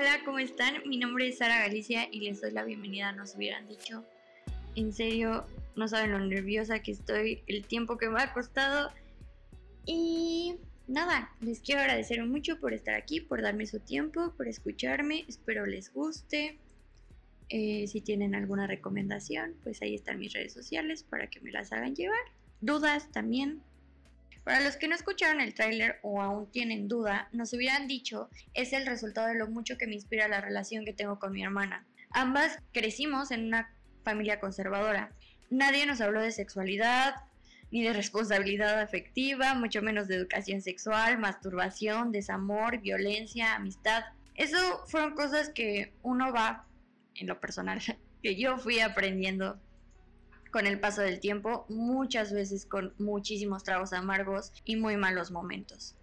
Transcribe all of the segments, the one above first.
Hola, ¿cómo están? Mi nombre es Sara Galicia y les doy la bienvenida, nos hubieran dicho. En serio, no saben lo nerviosa que estoy, el tiempo que me ha costado. Y nada, les quiero agradecer mucho por estar aquí, por darme su tiempo, por escucharme. Espero les guste. Eh, si tienen alguna recomendación, pues ahí están mis redes sociales para que me las hagan llevar. Dudas también, para los que no escucharon el tráiler o aún tienen duda, nos hubieran dicho, es el resultado de lo mucho que me inspira la relación que tengo con mi hermana. Ambas crecimos en una familia conservadora. Nadie nos habló de sexualidad, ni de responsabilidad afectiva, mucho menos de educación sexual, masturbación, desamor, violencia, amistad. Eso fueron cosas que uno va, en lo personal, que yo fui aprendiendo con el paso del tiempo, muchas veces con muchísimos tragos amargos y muy malos momentos.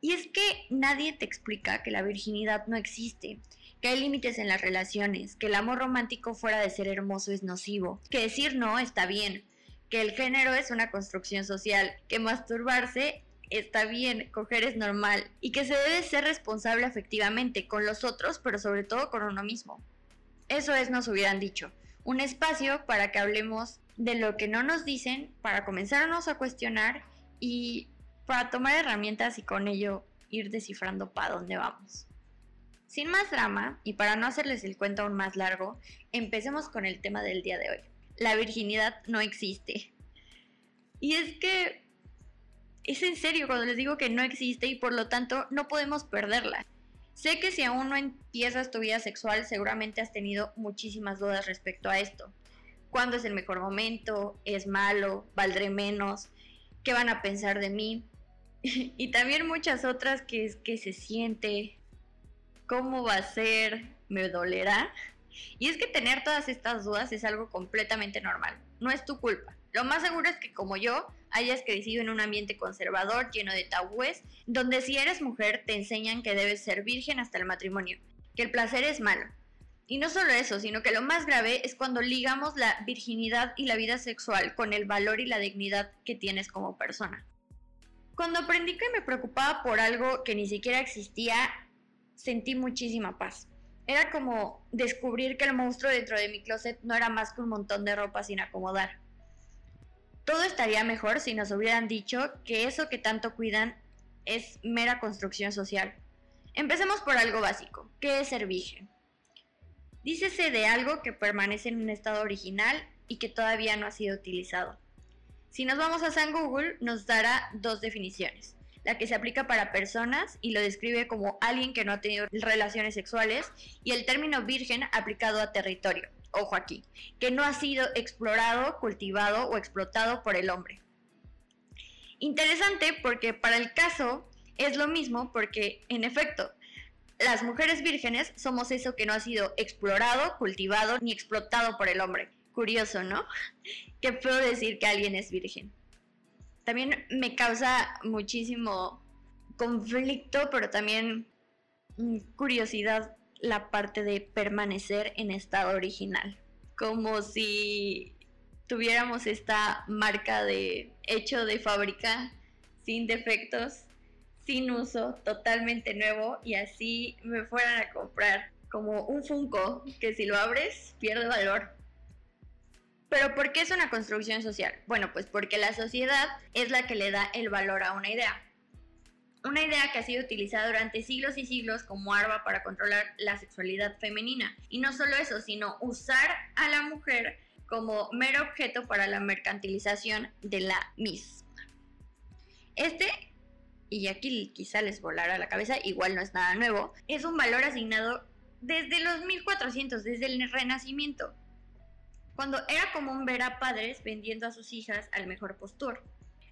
Y es que nadie te explica que la virginidad no existe, que hay límites en las relaciones, que el amor romántico fuera de ser hermoso es nocivo, que decir no está bien, que el género es una construcción social, que masturbarse está bien, coger es normal y que se debe ser responsable afectivamente con los otros, pero sobre todo con uno mismo. Eso es, nos hubieran dicho un espacio para que hablemos de lo que no nos dicen, para comenzarnos a cuestionar y para tomar herramientas y con ello ir descifrando para dónde vamos. Sin más drama, y para no hacerles el cuento aún más largo, empecemos con el tema del día de hoy. La virginidad no existe. Y es que es en serio cuando les digo que no existe y por lo tanto no podemos perderla. Sé que si aún no empiezas tu vida sexual, seguramente has tenido muchísimas dudas respecto a esto. ¿Cuándo es el mejor momento? ¿Es malo? ¿Valdré menos? ¿Qué van a pensar de mí? y también muchas otras que es que se siente, cómo va a ser, me dolerá. Y es que tener todas estas dudas es algo completamente normal, no es tu culpa. Lo más seguro es que como yo hayas crecido en un ambiente conservador lleno de tabúes, donde si eres mujer te enseñan que debes ser virgen hasta el matrimonio, que el placer es malo. Y no solo eso, sino que lo más grave es cuando ligamos la virginidad y la vida sexual con el valor y la dignidad que tienes como persona. Cuando aprendí que me preocupaba por algo que ni siquiera existía, sentí muchísima paz. Era como descubrir que el monstruo dentro de mi closet no era más que un montón de ropa sin acomodar todo estaría mejor si nos hubieran dicho que eso que tanto cuidan es mera construcción social. Empecemos por algo básico. ¿Qué es ser virgen? Dícese de algo que permanece en un estado original y que todavía no ha sido utilizado. Si nos vamos a San Google, nos dará dos definiciones. La que se aplica para personas y lo describe como alguien que no ha tenido relaciones sexuales y el término virgen aplicado a territorio ojo aquí, que no ha sido explorado, cultivado o explotado por el hombre. Interesante porque para el caso es lo mismo porque, en efecto, las mujeres vírgenes somos eso que no ha sido explorado, cultivado ni explotado por el hombre. Curioso, ¿no? ¿Qué puedo decir que alguien es virgen? También me causa muchísimo conflicto, pero también mm, curiosidad la parte de permanecer en estado original. Como si tuviéramos esta marca de hecho de fábrica, sin defectos, sin uso, totalmente nuevo y así me fueran a comprar como un Funko que si lo abres pierde valor. Pero ¿por qué es una construcción social? Bueno, pues porque la sociedad es la que le da el valor a una idea una idea que ha sido utilizada durante siglos y siglos como arma para controlar la sexualidad femenina. Y no solo eso, sino usar a la mujer como mero objeto para la mercantilización de la misma. Este, y aquí quizá les volará la cabeza, igual no es nada nuevo, es un valor asignado desde los 1400, desde el Renacimiento, cuando era común ver a padres vendiendo a sus hijas al mejor postor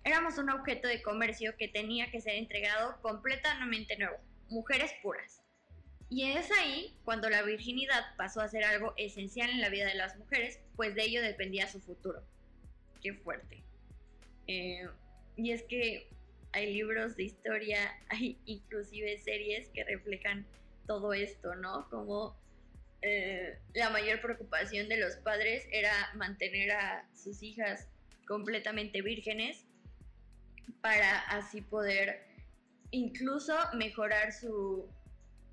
éramos un objeto de comercio que tenía que ser entregado completamente nuevo, mujeres puras. Y es ahí cuando la virginidad pasó a ser algo esencial en la vida de las mujeres, pues de ello dependía su futuro. Qué fuerte. Eh, y es que hay libros de historia, hay inclusive series que reflejan todo esto, ¿no? Como eh, la mayor preocupación de los padres era mantener a sus hijas completamente vírgenes para así poder incluso mejorar su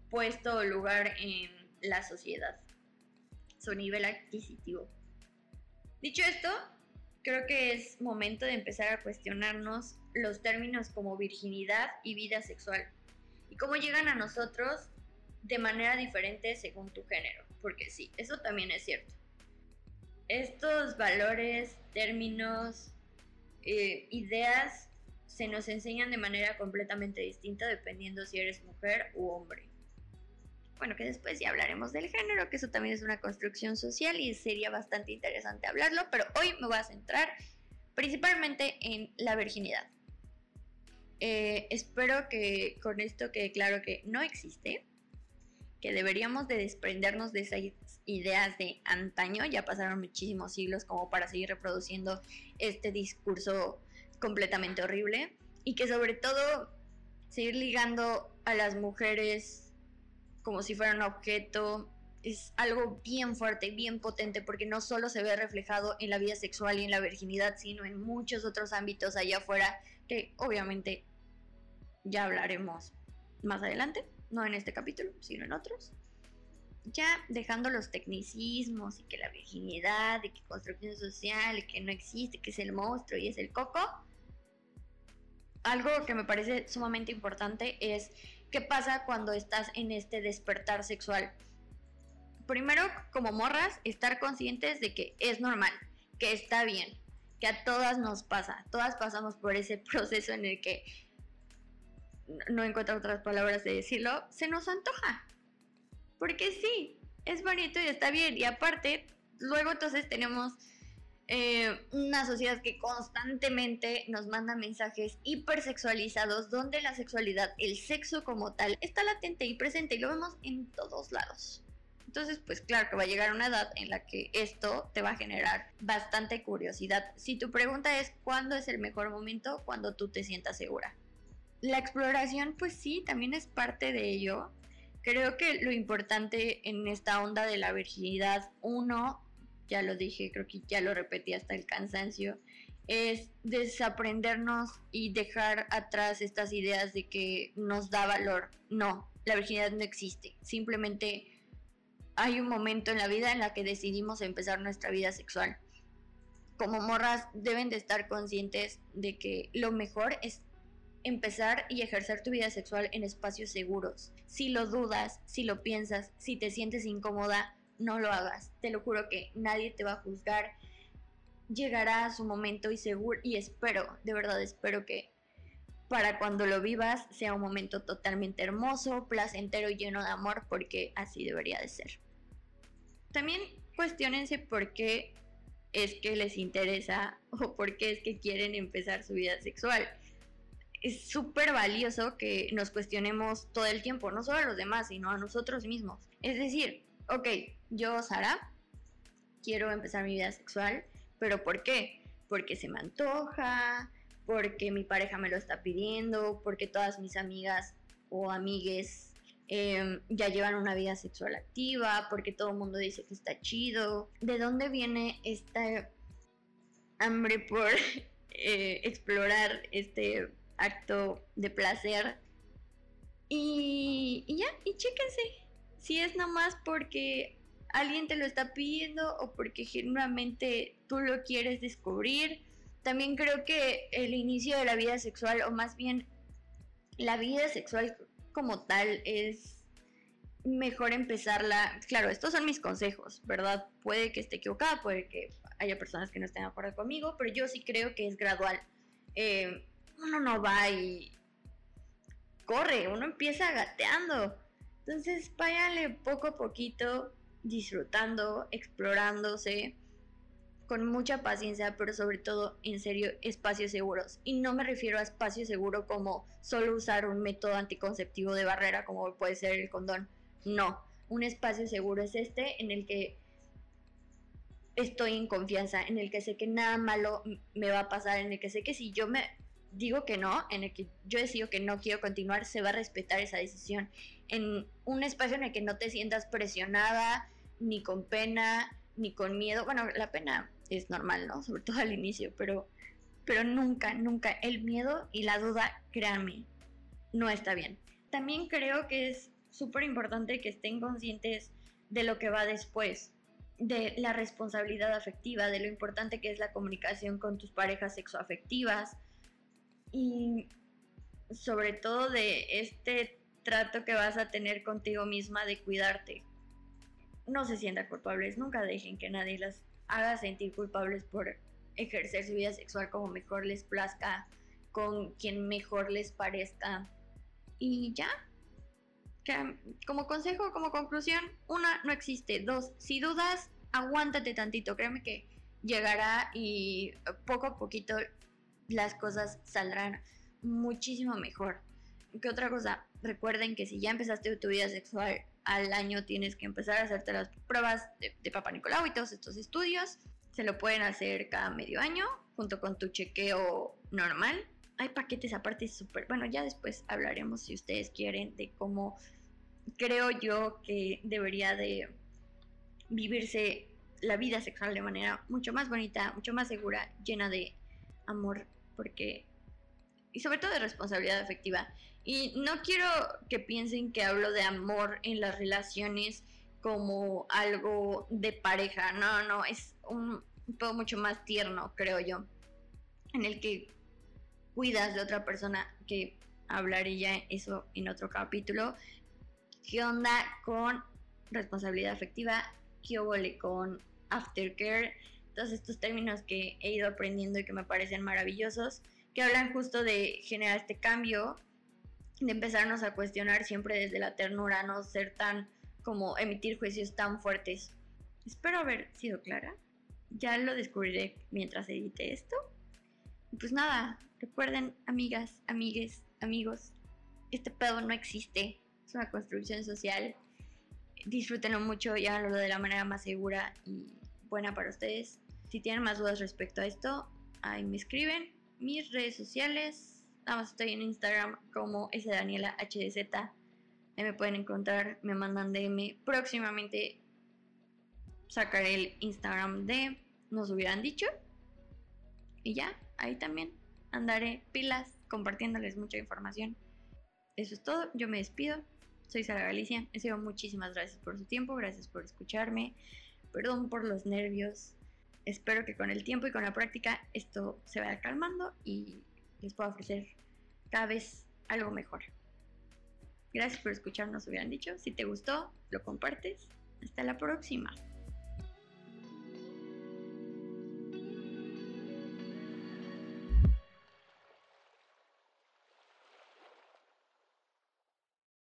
puesto o lugar en la sociedad, su nivel adquisitivo. Dicho esto, creo que es momento de empezar a cuestionarnos los términos como virginidad y vida sexual y cómo llegan a nosotros de manera diferente según tu género, porque sí, eso también es cierto. Estos valores, términos, eh, ideas se nos enseñan de manera completamente distinta dependiendo si eres mujer u hombre. Bueno, que después ya hablaremos del género, que eso también es una construcción social y sería bastante interesante hablarlo, pero hoy me voy a centrar principalmente en la virginidad. Eh, espero que con esto quede claro que no existe, que deberíamos de desprendernos de esas ideas de antaño, ya pasaron muchísimos siglos como para seguir reproduciendo este discurso completamente horrible y que sobre todo seguir ligando a las mujeres como si fueran objeto es algo bien fuerte, bien potente, porque no solo se ve reflejado en la vida sexual y en la virginidad, sino en muchos otros ámbitos allá afuera, que obviamente ya hablaremos más adelante, no en este capítulo, sino en otros. Ya dejando los tecnicismos y que la virginidad, y que construcción social, y que no existe, que es el monstruo y es el coco, algo que me parece sumamente importante es qué pasa cuando estás en este despertar sexual. Primero, como morras, estar conscientes de que es normal, que está bien, que a todas nos pasa, todas pasamos por ese proceso en el que no encuentro otras palabras de decirlo, se nos antoja. Porque sí, es bonito y está bien. Y aparte, luego entonces tenemos eh, una sociedad que constantemente nos manda mensajes hipersexualizados donde la sexualidad, el sexo como tal, está latente y presente y lo vemos en todos lados. Entonces, pues claro que va a llegar una edad en la que esto te va a generar bastante curiosidad. Si tu pregunta es cuándo es el mejor momento, cuando tú te sientas segura. La exploración, pues sí, también es parte de ello. Creo que lo importante en esta onda de la virginidad, uno, ya lo dije, creo que ya lo repetí hasta el cansancio, es desaprendernos y dejar atrás estas ideas de que nos da valor. No, la virginidad no existe. Simplemente hay un momento en la vida en la que decidimos empezar nuestra vida sexual. Como morras deben de estar conscientes de que lo mejor es empezar y ejercer tu vida sexual en espacios seguros. Si lo dudas, si lo piensas, si te sientes incómoda, no lo hagas. Te lo juro que nadie te va a juzgar. Llegará a su momento y seguro y espero, de verdad espero que para cuando lo vivas sea un momento totalmente hermoso, placentero y lleno de amor porque así debería de ser. También cuestionense por qué es que les interesa o por qué es que quieren empezar su vida sexual. Es súper valioso que nos cuestionemos todo el tiempo, no solo a los demás, sino a nosotros mismos. Es decir, ok, yo, Sara, quiero empezar mi vida sexual, pero ¿por qué? Porque se me antoja, porque mi pareja me lo está pidiendo, porque todas mis amigas o amigues em, ya llevan una vida sexual activa, porque todo el mundo dice que está chido. ¿De dónde viene esta hambre por eh, explorar este acto de placer? Y, y ya, y chéquense, si es nomás porque alguien te lo está pidiendo o porque genuinamente tú lo quieres descubrir. También creo que el inicio de la vida sexual, o más bien la vida sexual como tal, es mejor empezarla. Claro, estos son mis consejos, ¿verdad? Puede que esté equivocada, puede que haya personas que no estén de acuerdo conmigo, pero yo sí creo que es gradual. Eh, uno no va y corre, uno empieza gateando entonces váyanle poco a poquito disfrutando, explorándose con mucha paciencia, pero sobre todo en serio espacios seguros. Y no me refiero a espacio seguro como solo usar un método anticonceptivo de barrera como puede ser el condón. No, un espacio seguro es este en el que estoy en confianza, en el que sé que nada malo me va a pasar, en el que sé que si yo me digo que no, en el que yo decido que no quiero continuar, se va a respetar esa decisión. En un espacio en el que no te sientas presionada, ni con pena, ni con miedo. Bueno, la pena es normal, ¿no? Sobre todo al inicio, pero, pero nunca, nunca. El miedo y la duda, créanme, no está bien. También creo que es súper importante que estén conscientes de lo que va después, de la responsabilidad afectiva, de lo importante que es la comunicación con tus parejas sexoafectivas y sobre todo de este trato que vas a tener contigo misma de cuidarte. No se sientan culpables, nunca dejen que nadie las haga sentir culpables por ejercer su vida sexual como mejor les plazca, con quien mejor les parezca. Y ya, como consejo, como conclusión, una, no existe. Dos, si dudas, aguántate tantito. Créeme que llegará y poco a poquito las cosas saldrán muchísimo mejor. ¿Qué otra cosa? Recuerden que si ya empezaste tu vida sexual al año, tienes que empezar a hacerte las pruebas de, de Papa Nicolau y todos estos estudios. Se lo pueden hacer cada medio año, junto con tu chequeo normal. Hay paquetes aparte súper... Bueno, ya después hablaremos si ustedes quieren de cómo creo yo que debería de vivirse la vida sexual de manera mucho más bonita, mucho más segura, llena de amor, porque y sobre todo de responsabilidad afectiva. Y no quiero que piensen que hablo de amor en las relaciones como algo de pareja, no, no, es un todo mucho más tierno, creo yo, en el que cuidas de otra persona, que hablaré ya eso en otro capítulo, qué onda con responsabilidad afectiva, qué huele con aftercare, todos estos términos que he ido aprendiendo y que me parecen maravillosos, que hablan justo de generar este cambio, de empezarnos a cuestionar siempre desde la ternura, no ser tan como emitir juicios tan fuertes. Espero haber sido clara. Ya lo descubriré mientras edite esto. Pues nada, recuerden, amigas, amigues, amigos, este pedo no existe es una construcción social. Disfrútenlo mucho y háganlo de la manera más segura y buena para ustedes. Si tienen más dudas respecto a esto, ahí me escriben. Mis redes sociales, nada más estoy en Instagram como sdanielahdz. Ahí me pueden encontrar, me mandan DM. Próximamente sacaré el Instagram de Nos hubieran dicho. Y ya, ahí también andaré pilas compartiéndoles mucha información. Eso es todo, yo me despido. Soy Sara Galicia. En sido muchísimas gracias por su tiempo, gracias por escucharme. Perdón por los nervios. Espero que con el tiempo y con la práctica esto se vaya calmando y les pueda ofrecer cada vez algo mejor. Gracias por escucharnos, hubieran dicho. Si te gustó, lo compartes. Hasta la próxima.